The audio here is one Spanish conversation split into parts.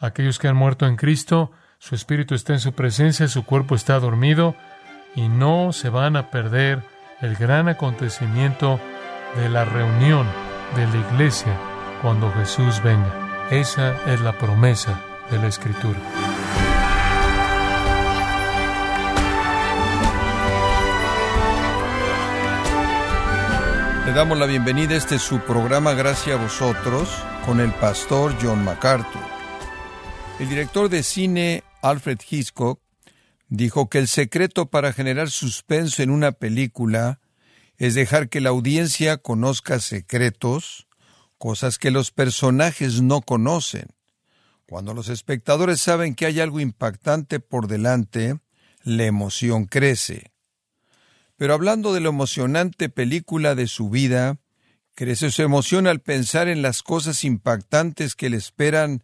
Aquellos que han muerto en Cristo, su espíritu está en su presencia, su cuerpo está dormido y no se van a perder el gran acontecimiento de la reunión de la iglesia cuando Jesús venga. Esa es la promesa de la Escritura. Le damos la bienvenida a este su programa Gracias a vosotros con el pastor John MacArthur. El director de cine Alfred Hitchcock dijo que el secreto para generar suspenso en una película es dejar que la audiencia conozca secretos, cosas que los personajes no conocen. Cuando los espectadores saben que hay algo impactante por delante, la emoción crece. Pero hablando de la emocionante película de su vida, crece su emoción al pensar en las cosas impactantes que le esperan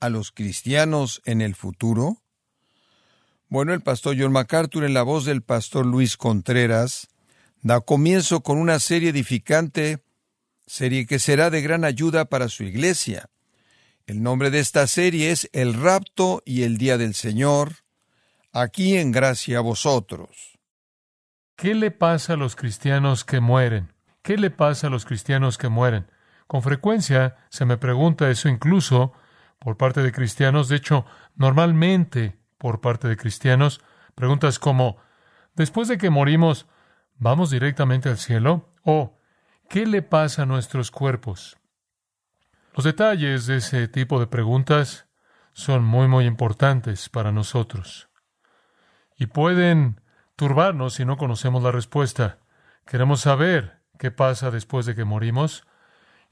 a los cristianos en el futuro? Bueno, el pastor John MacArthur en la voz del pastor Luis Contreras da comienzo con una serie edificante, serie que será de gran ayuda para su iglesia. El nombre de esta serie es El rapto y el día del Señor, aquí en gracia a vosotros. ¿Qué le pasa a los cristianos que mueren? ¿Qué le pasa a los cristianos que mueren? Con frecuencia se me pregunta eso incluso por parte de cristianos, de hecho, normalmente por parte de cristianos, preguntas como, después de que morimos, ¿Vamos directamente al cielo? ¿O qué le pasa a nuestros cuerpos? Los detalles de ese tipo de preguntas son muy, muy importantes para nosotros. Y pueden turbarnos si no conocemos la respuesta. Queremos saber qué pasa después de que morimos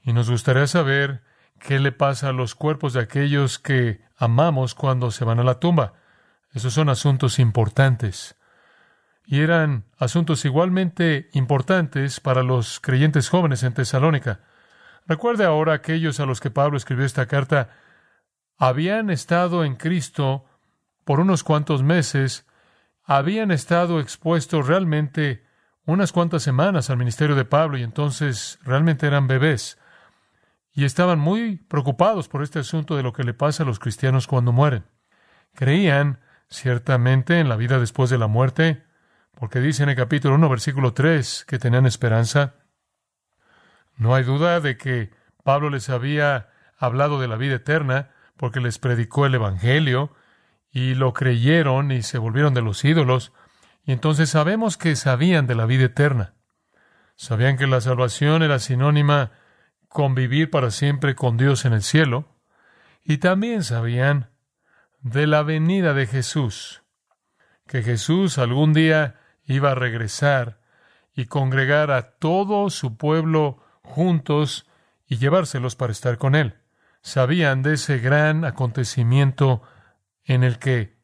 y nos gustaría saber qué le pasa a los cuerpos de aquellos que amamos cuando se van a la tumba. Esos son asuntos importantes y eran asuntos igualmente importantes para los creyentes jóvenes en Tesalónica. Recuerde ahora aquellos a los que Pablo escribió esta carta habían estado en Cristo por unos cuantos meses, habían estado expuestos realmente unas cuantas semanas al ministerio de Pablo y entonces realmente eran bebés y estaban muy preocupados por este asunto de lo que le pasa a los cristianos cuando mueren. Creían ciertamente en la vida después de la muerte, porque dice en el capítulo 1, versículo 3, que tenían esperanza. No hay duda de que Pablo les había hablado de la vida eterna, porque les predicó el Evangelio, y lo creyeron y se volvieron de los ídolos, y entonces sabemos que sabían de la vida eterna. Sabían que la salvación era sinónima con vivir para siempre con Dios en el cielo, y también sabían de la venida de Jesús, que Jesús algún día iba a regresar y congregar a todo su pueblo juntos y llevárselos para estar con él. Sabían de ese gran acontecimiento en el que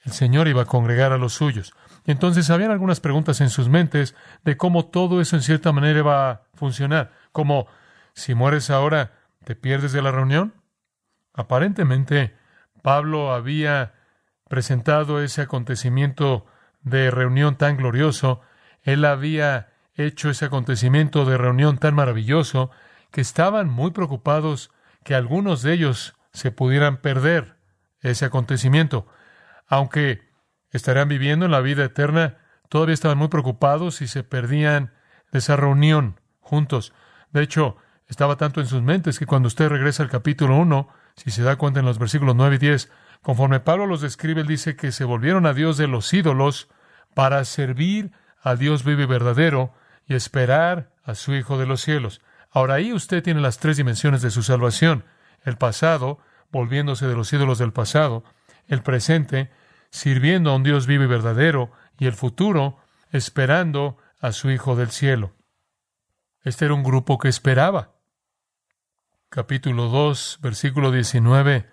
el Señor iba a congregar a los suyos. Entonces habían algunas preguntas en sus mentes de cómo todo eso en cierta manera iba a funcionar. Como, si mueres ahora, ¿te pierdes de la reunión? Aparentemente, Pablo había presentado ese acontecimiento de reunión tan glorioso, él había hecho ese acontecimiento de reunión tan maravilloso, que estaban muy preocupados que algunos de ellos se pudieran perder ese acontecimiento. Aunque estarían viviendo en la vida eterna, todavía estaban muy preocupados y se perdían de esa reunión juntos. De hecho, estaba tanto en sus mentes que cuando usted regresa al capítulo 1, si se da cuenta en los versículos 9 y 10, conforme Pablo los describe, él dice que se volvieron a Dios de los ídolos para servir a Dios vivo y verdadero y esperar a su Hijo de los cielos. Ahora ahí usted tiene las tres dimensiones de su salvación. El pasado, volviéndose de los ídolos del pasado, el presente, sirviendo a un Dios vivo y verdadero, y el futuro, esperando a su Hijo del cielo. Este era un grupo que esperaba. Capítulo 2, versículo 19,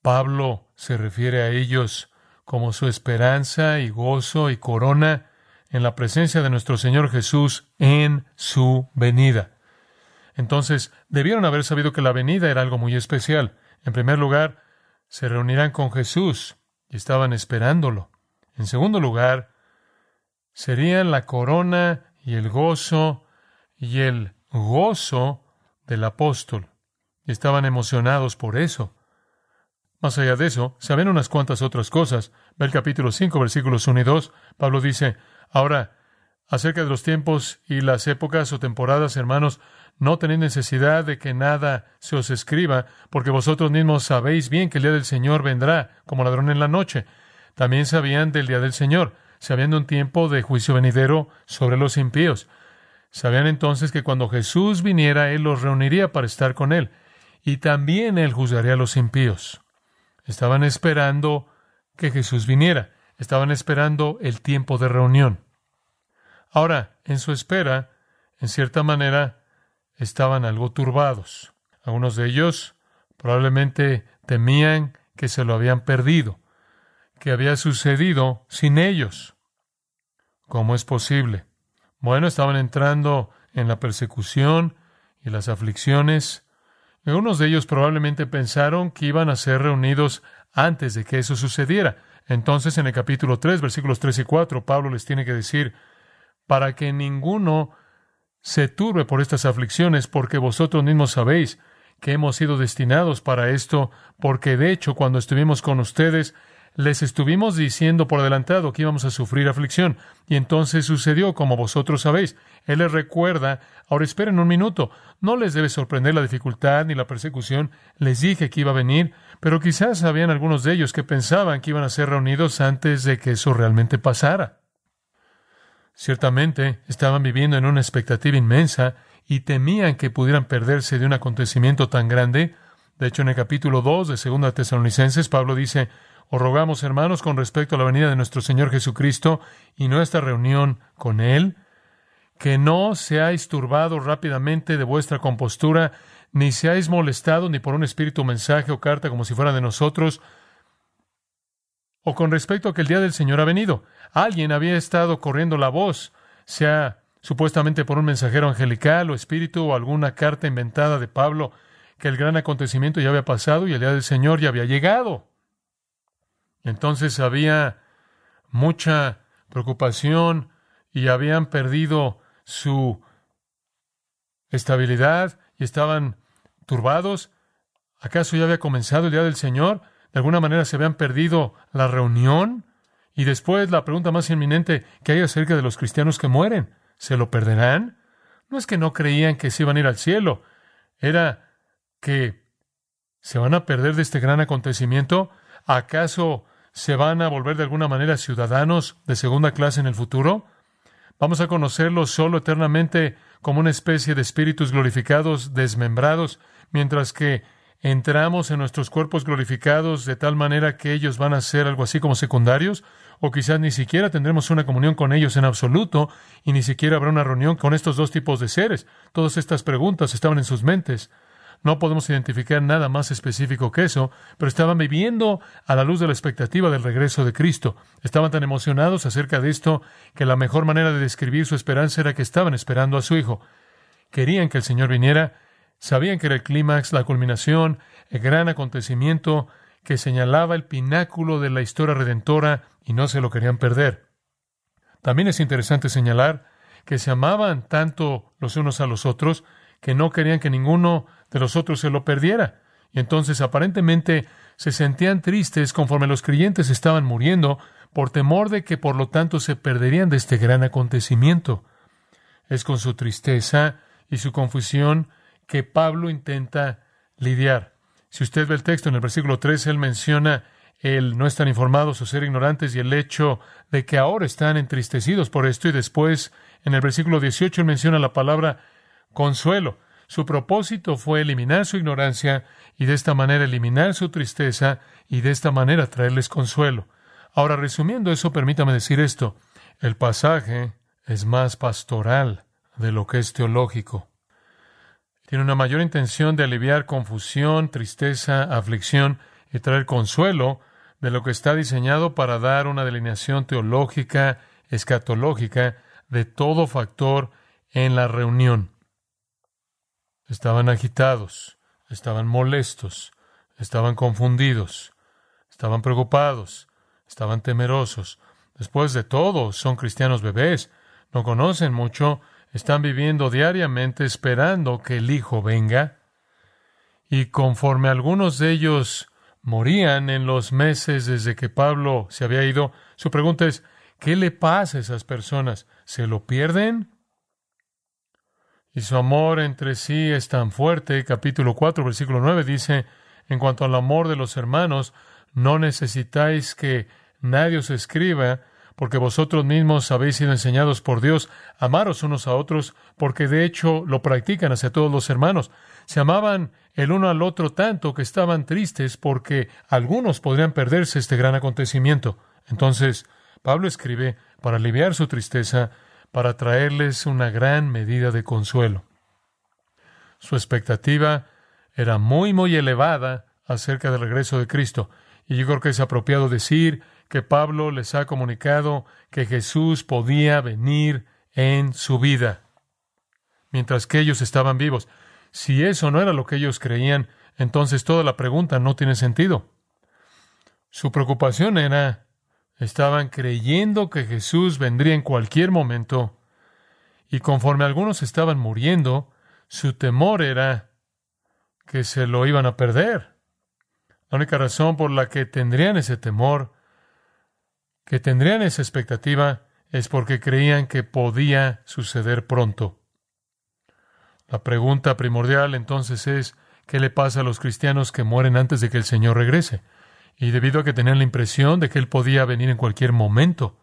Pablo se refiere a ellos como su esperanza y gozo y corona en la presencia de nuestro Señor Jesús en su venida. Entonces, debieron haber sabido que la venida era algo muy especial. En primer lugar, se reunirán con Jesús y estaban esperándolo. En segundo lugar, serían la corona y el gozo y el gozo del apóstol. Y estaban emocionados por eso. Más allá de eso, saben unas cuantas otras cosas. Ve el capítulo 5, versículos 1 y 2. Pablo dice, ahora, acerca de los tiempos y las épocas o temporadas, hermanos, no tenéis necesidad de que nada se os escriba, porque vosotros mismos sabéis bien que el día del Señor vendrá como ladrón en la noche. También sabían del día del Señor, sabían de un tiempo de juicio venidero sobre los impíos. Sabían entonces que cuando Jesús viniera, Él los reuniría para estar con Él, y también Él juzgaría a los impíos. Estaban esperando que Jesús viniera, estaban esperando el tiempo de reunión. Ahora, en su espera, en cierta manera, estaban algo turbados. Algunos de ellos probablemente temían que se lo habían perdido, que había sucedido sin ellos. ¿Cómo es posible? Bueno, estaban entrando en la persecución y las aflicciones. Algunos de ellos probablemente pensaron que iban a ser reunidos antes de que eso sucediera. Entonces, en el capítulo 3, versículos 3 y 4, Pablo les tiene que decir, para que ninguno se turbe por estas aflicciones, porque vosotros mismos sabéis que hemos sido destinados para esto, porque de hecho cuando estuvimos con ustedes, les estuvimos diciendo por adelantado que íbamos a sufrir aflicción, y entonces sucedió como vosotros sabéis. Él les recuerda, ahora esperen un minuto, no les debe sorprender la dificultad ni la persecución, les dije que iba a venir, pero quizás habían algunos de ellos que pensaban que iban a ser reunidos antes de que eso realmente pasara. Ciertamente estaban viviendo en una expectativa inmensa y temían que pudieran perderse de un acontecimiento tan grande. De hecho, en el capítulo 2 de Segunda Tesalonicenses, Pablo dice, Os rogamos, hermanos, con respecto a la venida de nuestro Señor Jesucristo y nuestra reunión con Él, que no seáis turbados rápidamente de vuestra compostura, ni seáis molestados ni por un espíritu, mensaje o carta como si fuera de nosotros, o con respecto a que el día del Señor ha venido. Alguien había estado corriendo la voz, sea supuestamente por un mensajero angelical o espíritu o alguna carta inventada de Pablo, que el gran acontecimiento ya había pasado y el día del Señor ya había llegado. Entonces había mucha preocupación y habían perdido su estabilidad y estaban turbados. ¿Acaso ya había comenzado el día del Señor? de alguna manera se habían perdido la reunión. Y después la pregunta más inminente que hay acerca de los cristianos que mueren, ¿se lo perderán? No es que no creían que se iban a ir al cielo, era que se van a perder de este gran acontecimiento. ¿Acaso se van a volver de alguna manera ciudadanos de segunda clase en el futuro? ¿Vamos a conocerlos solo eternamente como una especie de espíritus glorificados, desmembrados, mientras que entramos en nuestros cuerpos glorificados de tal manera que ellos van a ser algo así como secundarios, o quizás ni siquiera tendremos una comunión con ellos en absoluto, y ni siquiera habrá una reunión con estos dos tipos de seres. Todas estas preguntas estaban en sus mentes. No podemos identificar nada más específico que eso, pero estaban viviendo a la luz de la expectativa del regreso de Cristo. Estaban tan emocionados acerca de esto que la mejor manera de describir su esperanza era que estaban esperando a su Hijo. Querían que el Señor viniera Sabían que era el clímax, la culminación, el gran acontecimiento que señalaba el pináculo de la historia redentora y no se lo querían perder. También es interesante señalar que se amaban tanto los unos a los otros que no querían que ninguno de los otros se lo perdiera. Y entonces aparentemente se sentían tristes conforme los creyentes estaban muriendo por temor de que por lo tanto se perderían de este gran acontecimiento. Es con su tristeza y su confusión que Pablo intenta lidiar. Si usted ve el texto en el versículo 3, él menciona el no estar informados o ser ignorantes y el hecho de que ahora están entristecidos por esto y después en el versículo 18 él menciona la palabra consuelo. Su propósito fue eliminar su ignorancia y de esta manera eliminar su tristeza y de esta manera traerles consuelo. Ahora, resumiendo eso, permítame decir esto. El pasaje es más pastoral de lo que es teológico. Tiene una mayor intención de aliviar confusión, tristeza, aflicción y traer consuelo de lo que está diseñado para dar una delineación teológica, escatológica de todo factor en la reunión. Estaban agitados, estaban molestos, estaban confundidos, estaban preocupados, estaban temerosos. Después de todo, son cristianos bebés, no conocen mucho, están viviendo diariamente esperando que el Hijo venga. Y conforme algunos de ellos morían en los meses desde que Pablo se había ido. Su pregunta es, ¿qué le pasa a esas personas? ¿Se lo pierden? Y su amor entre sí es tan fuerte. Capítulo 4, versículo 9 dice, en cuanto al amor de los hermanos, no necesitáis que nadie os escriba, porque vosotros mismos habéis sido enseñados por Dios a amaros unos a otros, porque de hecho lo practican hacia todos los hermanos. Se amaban el uno al otro tanto que estaban tristes porque algunos podrían perderse este gran acontecimiento. Entonces, Pablo escribe para aliviar su tristeza, para traerles una gran medida de consuelo. Su expectativa era muy, muy elevada acerca del regreso de Cristo. Y yo creo que es apropiado decir que Pablo les ha comunicado que Jesús podía venir en su vida, mientras que ellos estaban vivos. Si eso no era lo que ellos creían, entonces toda la pregunta no tiene sentido. Su preocupación era, estaban creyendo que Jesús vendría en cualquier momento, y conforme algunos estaban muriendo, su temor era que se lo iban a perder. La única razón por la que tendrían ese temor que tendrían esa expectativa es porque creían que podía suceder pronto. La pregunta primordial entonces es, ¿qué le pasa a los cristianos que mueren antes de que el Señor regrese? Y debido a que tenían la impresión de que Él podía venir en cualquier momento,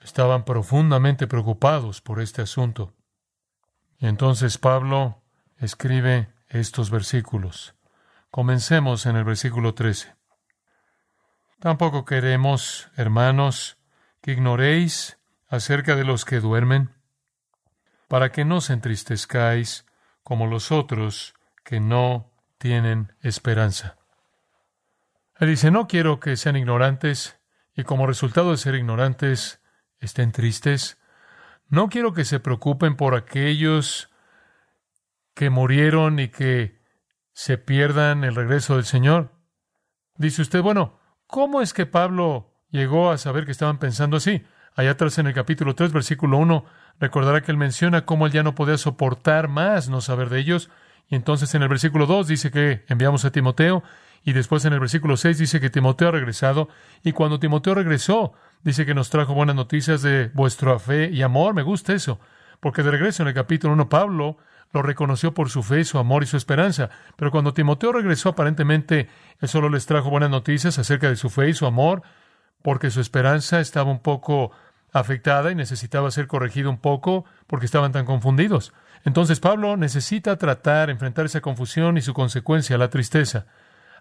estaban profundamente preocupados por este asunto. Y entonces Pablo escribe estos versículos. Comencemos en el versículo 13. Tampoco queremos, hermanos, que ignoréis acerca de los que duermen, para que no se entristezcáis como los otros que no tienen esperanza. Él dice, no quiero que sean ignorantes y como resultado de ser ignorantes estén tristes. No quiero que se preocupen por aquellos que murieron y que se pierdan el regreso del Señor. Dice usted, bueno, ¿Cómo es que Pablo llegó a saber que estaban pensando así? Allá atrás en el capítulo 3, versículo 1, recordará que él menciona cómo él ya no podía soportar más no saber de ellos. Y entonces en el versículo 2 dice que enviamos a Timoteo. Y después en el versículo 6 dice que Timoteo ha regresado. Y cuando Timoteo regresó, dice que nos trajo buenas noticias de vuestra fe y amor. Me gusta eso. Porque de regreso en el capítulo 1, Pablo lo reconoció por su fe, su amor y su esperanza. Pero cuando Timoteo regresó, aparentemente él solo les trajo buenas noticias acerca de su fe y su amor, porque su esperanza estaba un poco afectada y necesitaba ser corregido un poco porque estaban tan confundidos. Entonces Pablo necesita tratar, enfrentar esa confusión y su consecuencia, la tristeza.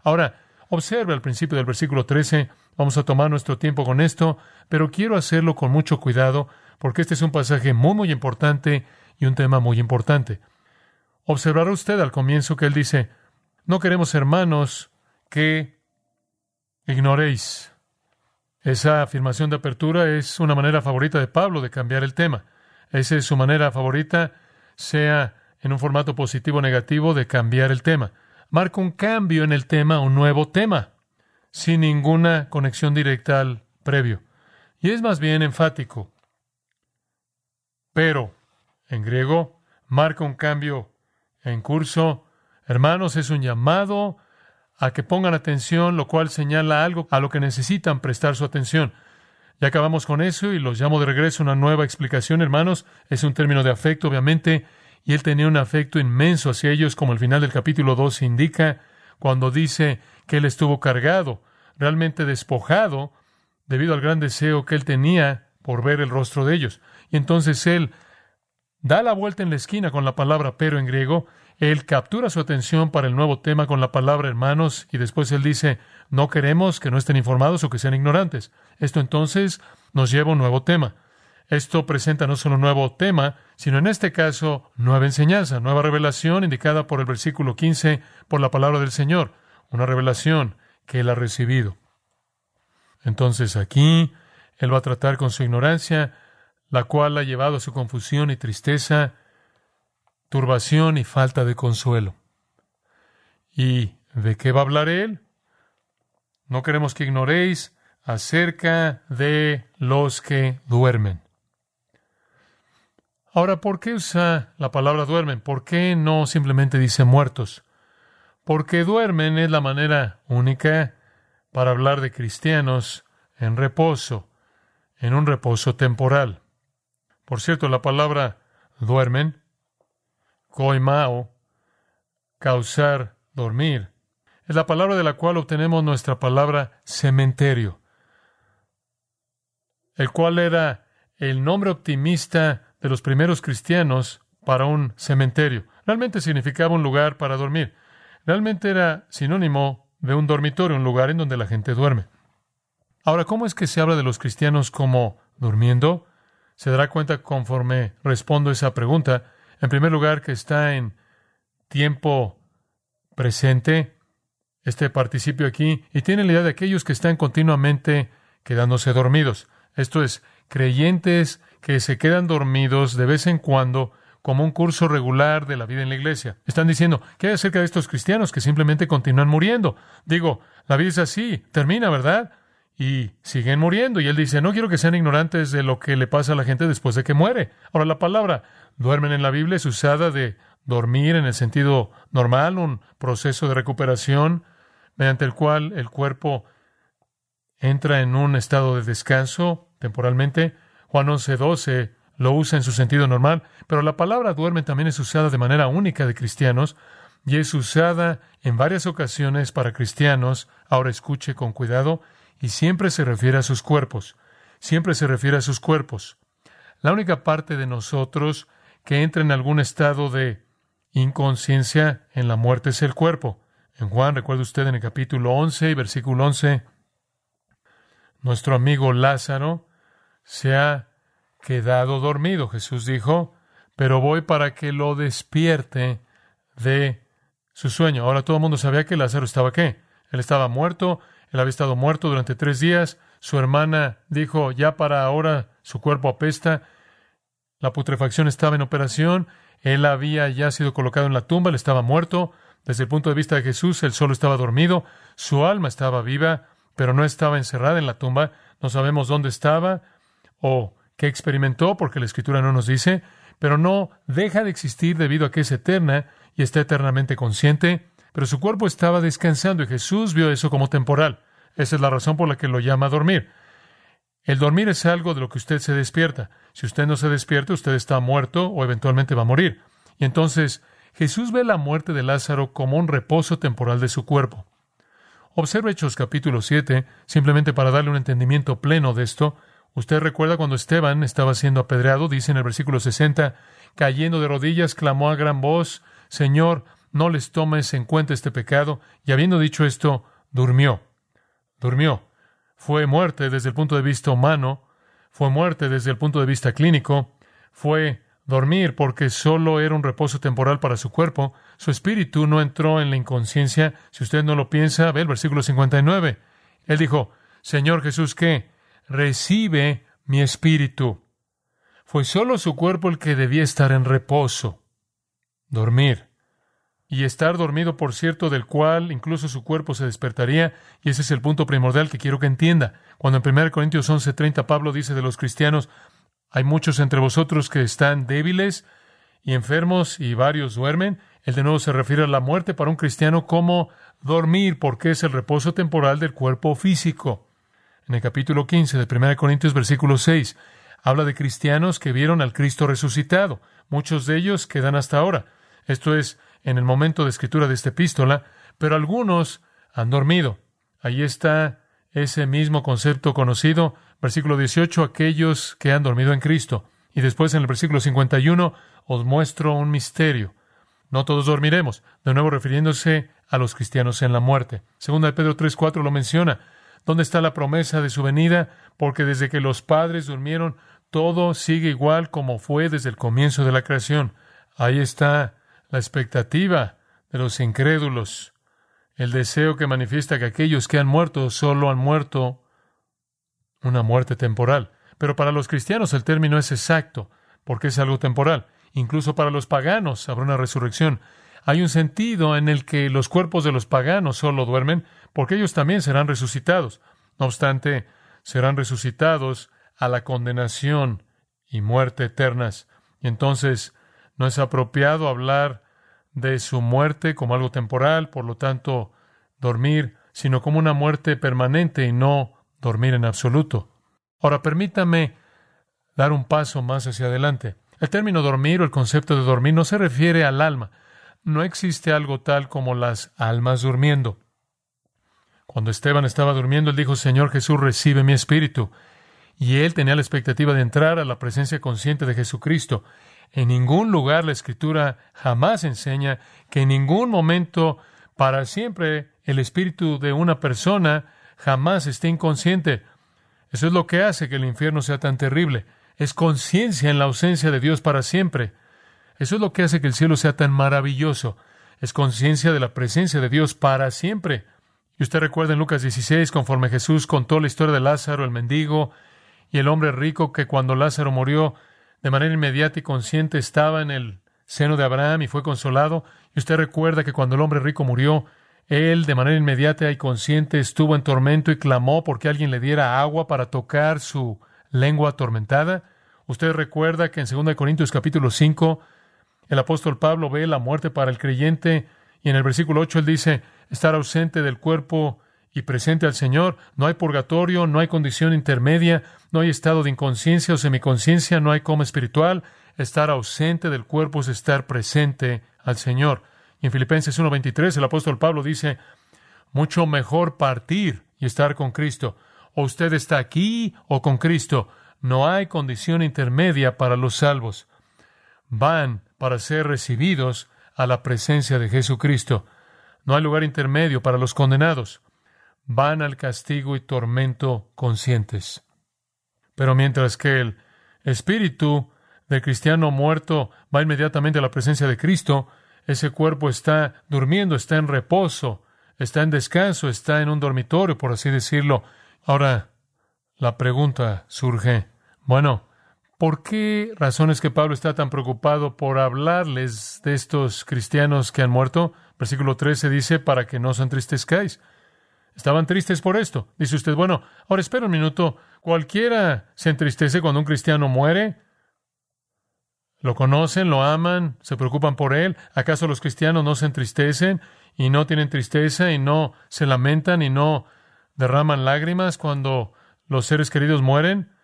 Ahora, observe al principio del versículo 13, vamos a tomar nuestro tiempo con esto, pero quiero hacerlo con mucho cuidado porque este es un pasaje muy, muy importante y un tema muy importante. Observará usted al comienzo que él dice, no queremos hermanos que ignoréis. Esa afirmación de apertura es una manera favorita de Pablo de cambiar el tema. Esa es su manera favorita, sea en un formato positivo o negativo, de cambiar el tema. Marca un cambio en el tema, un nuevo tema, sin ninguna conexión directa al previo. Y es más bien enfático. Pero, en griego, marca un cambio en curso. Hermanos, es un llamado a que pongan atención, lo cual señala algo a lo que necesitan prestar su atención. Ya acabamos con eso y los llamo de regreso a una nueva explicación, hermanos. Es un término de afecto, obviamente, y él tenía un afecto inmenso hacia ellos, como el final del capítulo 2 indica, cuando dice que él estuvo cargado, realmente despojado, debido al gran deseo que él tenía por ver el rostro de ellos. Y entonces él da la vuelta en la esquina con la palabra pero en griego, él captura su atención para el nuevo tema con la palabra hermanos y después él dice, no queremos que no estén informados o que sean ignorantes. Esto entonces nos lleva a un nuevo tema. Esto presenta no solo un nuevo tema, sino en este caso nueva enseñanza, nueva revelación indicada por el versículo 15 por la palabra del Señor, una revelación que él ha recibido. Entonces aquí él va a tratar con su ignorancia la cual ha llevado a su confusión y tristeza, turbación y falta de consuelo. ¿Y de qué va a hablar él? No queremos que ignoréis acerca de los que duermen. Ahora, ¿por qué usa la palabra duermen? ¿Por qué no simplemente dice muertos? porque duermen es la manera única para hablar de cristianos en reposo, en un reposo temporal. Por cierto, la palabra duermen, koimao, causar, dormir, es la palabra de la cual obtenemos nuestra palabra cementerio, el cual era el nombre optimista de los primeros cristianos para un cementerio. Realmente significaba un lugar para dormir. Realmente era sinónimo de un dormitorio, un lugar en donde la gente duerme. Ahora, ¿cómo es que se habla de los cristianos como durmiendo? Se dará cuenta conforme respondo esa pregunta. En primer lugar, que está en tiempo presente, este participio aquí, y tiene la idea de aquellos que están continuamente quedándose dormidos. Esto es, creyentes que se quedan dormidos de vez en cuando como un curso regular de la vida en la iglesia. Están diciendo, ¿qué hay acerca de estos cristianos que simplemente continúan muriendo? Digo, la vida es así, termina, ¿verdad? Y siguen muriendo. Y él dice, no quiero que sean ignorantes de lo que le pasa a la gente después de que muere. Ahora, la palabra duermen en la Biblia es usada de dormir en el sentido normal, un proceso de recuperación mediante el cual el cuerpo entra en un estado de descanso temporalmente. Juan 11.12 lo usa en su sentido normal, pero la palabra duerme también es usada de manera única de cristianos y es usada en varias ocasiones para cristianos. Ahora escuche con cuidado y siempre se refiere a sus cuerpos. Siempre se refiere a sus cuerpos. La única parte de nosotros que entra en algún estado de inconsciencia en la muerte es el cuerpo. En Juan, recuerda usted en el capítulo 11 y versículo 11, nuestro amigo Lázaro se ha quedado dormido. Jesús dijo, pero voy para que lo despierte de su sueño. Ahora todo el mundo sabía que Lázaro estaba qué. Él estaba muerto, él había estado muerto durante tres días. Su hermana dijo, ya para ahora su cuerpo apesta. La putrefacción estaba en operación. Él había ya sido colocado en la tumba, él estaba muerto. Desde el punto de vista de Jesús, él solo estaba dormido, su alma estaba viva, pero no estaba encerrada en la tumba. No sabemos dónde estaba o qué experimentó, porque la Escritura no nos dice, pero no deja de existir debido a que es eterna y está eternamente consciente, pero su cuerpo estaba descansando y Jesús vio eso como temporal. Esa es la razón por la que lo llama dormir. El dormir es algo de lo que usted se despierta. Si usted no se despierta, usted está muerto o eventualmente va a morir. Y entonces Jesús ve la muerte de Lázaro como un reposo temporal de su cuerpo. Observe Hechos capítulo 7, simplemente para darle un entendimiento pleno de esto. Usted recuerda cuando Esteban estaba siendo apedreado, dice en el versículo 60, cayendo de rodillas, clamó a gran voz, Señor, no les tomes en cuenta este pecado, y habiendo dicho esto, durmió. Durmió. Fue muerte desde el punto de vista humano, fue muerte desde el punto de vista clínico, fue dormir porque solo era un reposo temporal para su cuerpo. Su espíritu no entró en la inconsciencia. Si usted no lo piensa, ve el versículo 59. Él dijo, Señor Jesús, ¿qué? Recibe mi espíritu. Fue solo su cuerpo el que debía estar en reposo, dormir. Y estar dormido, por cierto, del cual incluso su cuerpo se despertaría, y ese es el punto primordial que quiero que entienda. Cuando en 1 Corintios 11:30 Pablo dice de los cristianos, hay muchos entre vosotros que están débiles y enfermos y varios duermen. Él de nuevo se refiere a la muerte para un cristiano como dormir, porque es el reposo temporal del cuerpo físico. En el capítulo 15 de 1 Corintios, versículo 6, habla de cristianos que vieron al Cristo resucitado. Muchos de ellos quedan hasta ahora. Esto es en el momento de escritura de esta epístola, pero algunos han dormido. Ahí está ese mismo concepto conocido Versículo 18, aquellos que han dormido en Cristo. Y después en el versículo 51, os muestro un misterio. No todos dormiremos, de nuevo refiriéndose a los cristianos en la muerte. Segunda de Pedro 3.4 lo menciona. ¿Dónde está la promesa de su venida? Porque desde que los padres durmieron, todo sigue igual como fue desde el comienzo de la creación. Ahí está la expectativa de los incrédulos, el deseo que manifiesta que aquellos que han muerto solo han muerto una muerte temporal. Pero para los cristianos el término es exacto, porque es algo temporal. Incluso para los paganos habrá una resurrección. Hay un sentido en el que los cuerpos de los paganos solo duermen, porque ellos también serán resucitados. No obstante, serán resucitados a la condenación y muerte eternas. Y entonces no es apropiado hablar de su muerte como algo temporal, por lo tanto, dormir, sino como una muerte permanente y no dormir en absoluto. Ahora, permítame dar un paso más hacia adelante. El término dormir o el concepto de dormir no se refiere al alma. No existe algo tal como las almas durmiendo. Cuando Esteban estaba durmiendo, él dijo, Señor Jesús, recibe mi espíritu. Y él tenía la expectativa de entrar a la presencia consciente de Jesucristo. En ningún lugar la Escritura jamás enseña que en ningún momento, para siempre, el espíritu de una persona jamás esté inconsciente. Eso es lo que hace que el infierno sea tan terrible. Es conciencia en la ausencia de Dios para siempre. Eso es lo que hace que el cielo sea tan maravilloso. Es conciencia de la presencia de Dios para siempre. Y usted recuerda en Lucas 16, conforme Jesús contó la historia de Lázaro, el mendigo, y el hombre rico, que cuando Lázaro murió, de manera inmediata y consciente estaba en el seno de Abraham y fue consolado. Y usted recuerda que cuando el hombre rico murió, él de manera inmediata y consciente estuvo en tormento y clamó porque alguien le diera agua para tocar su lengua atormentada. Usted recuerda que en 2 Corintios capítulo 5, el apóstol Pablo ve la muerte para el creyente y en el versículo 8 él dice, estar ausente del cuerpo y presente al Señor. No hay purgatorio, no hay condición intermedia, no hay estado de inconsciencia o semiconciencia, no hay coma espiritual. Estar ausente del cuerpo es estar presente al Señor. Y en Filipenses 1.23 el apóstol Pablo dice, mucho mejor partir y estar con Cristo. O usted está aquí o con Cristo. No hay condición intermedia para los salvos. Van para ser recibidos a la presencia de Jesucristo. No hay lugar intermedio para los condenados. Van al castigo y tormento conscientes. Pero mientras que el espíritu del cristiano muerto va inmediatamente a la presencia de Cristo, ese cuerpo está durmiendo, está en reposo, está en descanso, está en un dormitorio, por así decirlo. Ahora, la pregunta surge, bueno, ¿por qué razones que Pablo está tan preocupado por hablarles de estos cristianos que han muerto? Versículo 13 dice, para que no os entristezcáis. Estaban tristes por esto. Dice usted, bueno, ahora espera un minuto. ¿Cualquiera se entristece cuando un cristiano muere? ¿Lo conocen? ¿Lo aman? ¿Se preocupan por él? ¿Acaso los cristianos no se entristecen y no tienen tristeza y no se lamentan y no derraman lágrimas cuando los seres queridos mueren?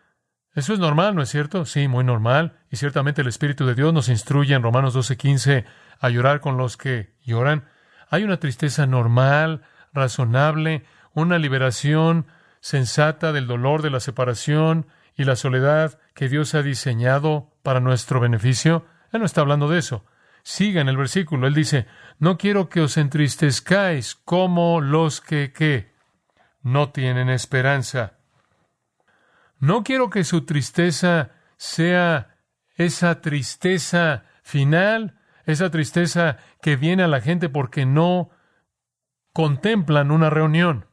Eso es normal, ¿no es cierto? Sí, muy normal. Y ciertamente el Espíritu de Dios nos instruye en Romanos 12:15 a llorar con los que lloran. Hay una tristeza normal, razonable, una liberación sensata del dolor de la separación y la soledad que Dios ha diseñado para nuestro beneficio. Él no está hablando de eso. Siga en el versículo. Él dice, no quiero que os entristezcáis como los que, que no tienen esperanza. No quiero que su tristeza sea esa tristeza final, esa tristeza que viene a la gente porque no contemplan una reunión.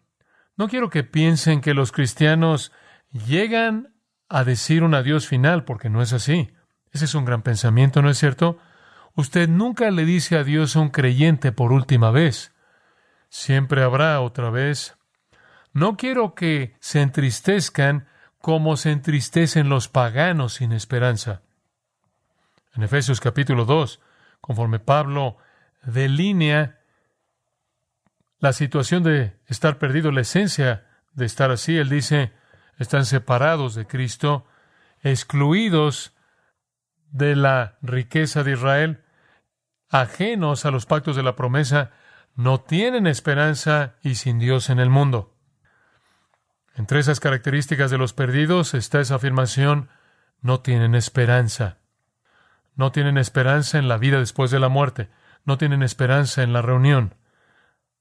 No quiero que piensen que los cristianos llegan a decir un adiós final, porque no es así. Ese es un gran pensamiento, ¿no es cierto? Usted nunca le dice adiós a un creyente por última vez. Siempre habrá otra vez. No quiero que se entristezcan como se entristecen los paganos sin esperanza. En Efesios capítulo 2, conforme Pablo delinea la situación de estar perdido, la esencia de estar así, él dice, están separados de Cristo, excluidos de la riqueza de Israel, ajenos a los pactos de la promesa, no tienen esperanza y sin Dios en el mundo. Entre esas características de los perdidos está esa afirmación, no tienen esperanza. No tienen esperanza en la vida después de la muerte. No tienen esperanza en la reunión.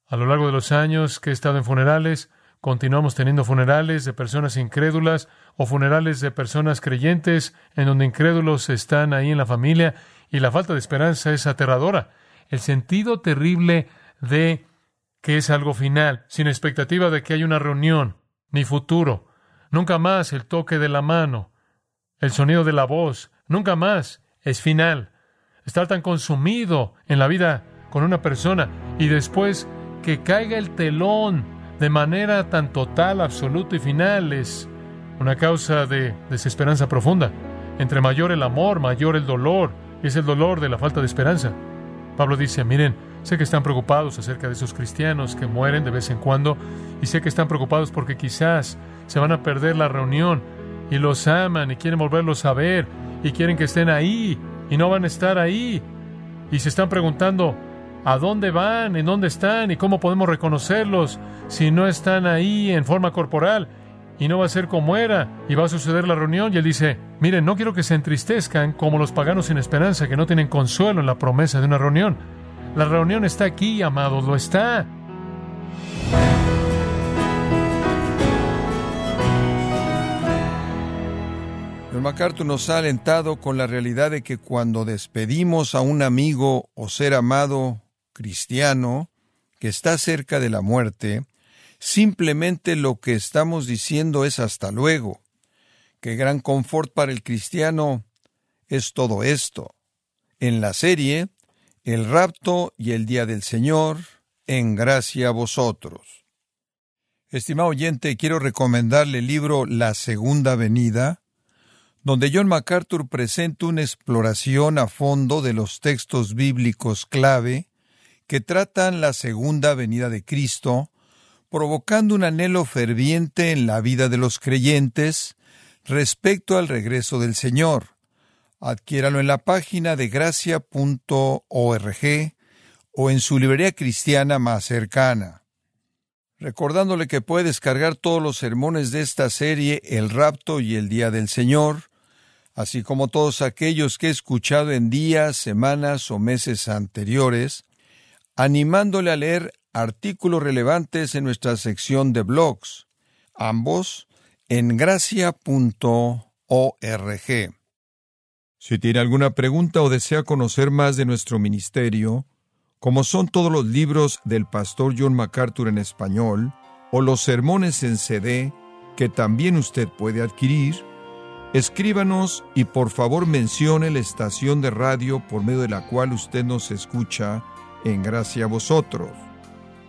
A lo largo de los años que he estado en funerales, continuamos teniendo funerales de personas incrédulas o funerales de personas creyentes en donde incrédulos están ahí en la familia y la falta de esperanza es aterradora. El sentido terrible de que es algo final, sin expectativa de que haya una reunión, ni futuro. Nunca más el toque de la mano, el sonido de la voz, nunca más es final. Estar tan consumido en la vida con una persona y después que caiga el telón de manera tan total, absoluta y final es una causa de desesperanza profunda. Entre mayor el amor, mayor el dolor, es el dolor de la falta de esperanza. Pablo dice, miren, sé que están preocupados acerca de esos cristianos que mueren de vez en cuando y sé que están preocupados porque quizás se van a perder la reunión y los aman y quieren volverlos a ver y quieren que estén ahí y no van a estar ahí. Y se están preguntando a dónde van, en dónde están y cómo podemos reconocerlos si no están ahí en forma corporal y no va a ser como era y va a suceder la reunión y él dice, miren, no quiero que se entristezcan como los paganos sin esperanza que no tienen consuelo en la promesa de una reunión. La reunión está aquí, amados, lo está. El MacArthur nos ha alentado con la realidad de que cuando despedimos a un amigo o ser amado cristiano que está cerca de la muerte, simplemente lo que estamos diciendo es hasta luego. Qué gran confort para el cristiano es todo esto. En la serie, el rapto y el día del Señor, en gracia a vosotros. Estimado oyente, quiero recomendarle el libro La Segunda Venida, donde John MacArthur presenta una exploración a fondo de los textos bíblicos clave que tratan la segunda venida de Cristo, provocando un anhelo ferviente en la vida de los creyentes respecto al regreso del Señor. Adquiéralo en la página de gracia.org o en su librería cristiana más cercana. Recordándole que puede descargar todos los sermones de esta serie El rapto y el día del Señor, así como todos aquellos que he escuchado en días, semanas o meses anteriores, animándole a leer artículos relevantes en nuestra sección de blogs, ambos en gracia.org. Si tiene alguna pregunta o desea conocer más de nuestro ministerio, como son todos los libros del pastor John MacArthur en español, o los sermones en CD, que también usted puede adquirir, escríbanos y por favor mencione la estación de radio por medio de la cual usted nos escucha en gracia a vosotros.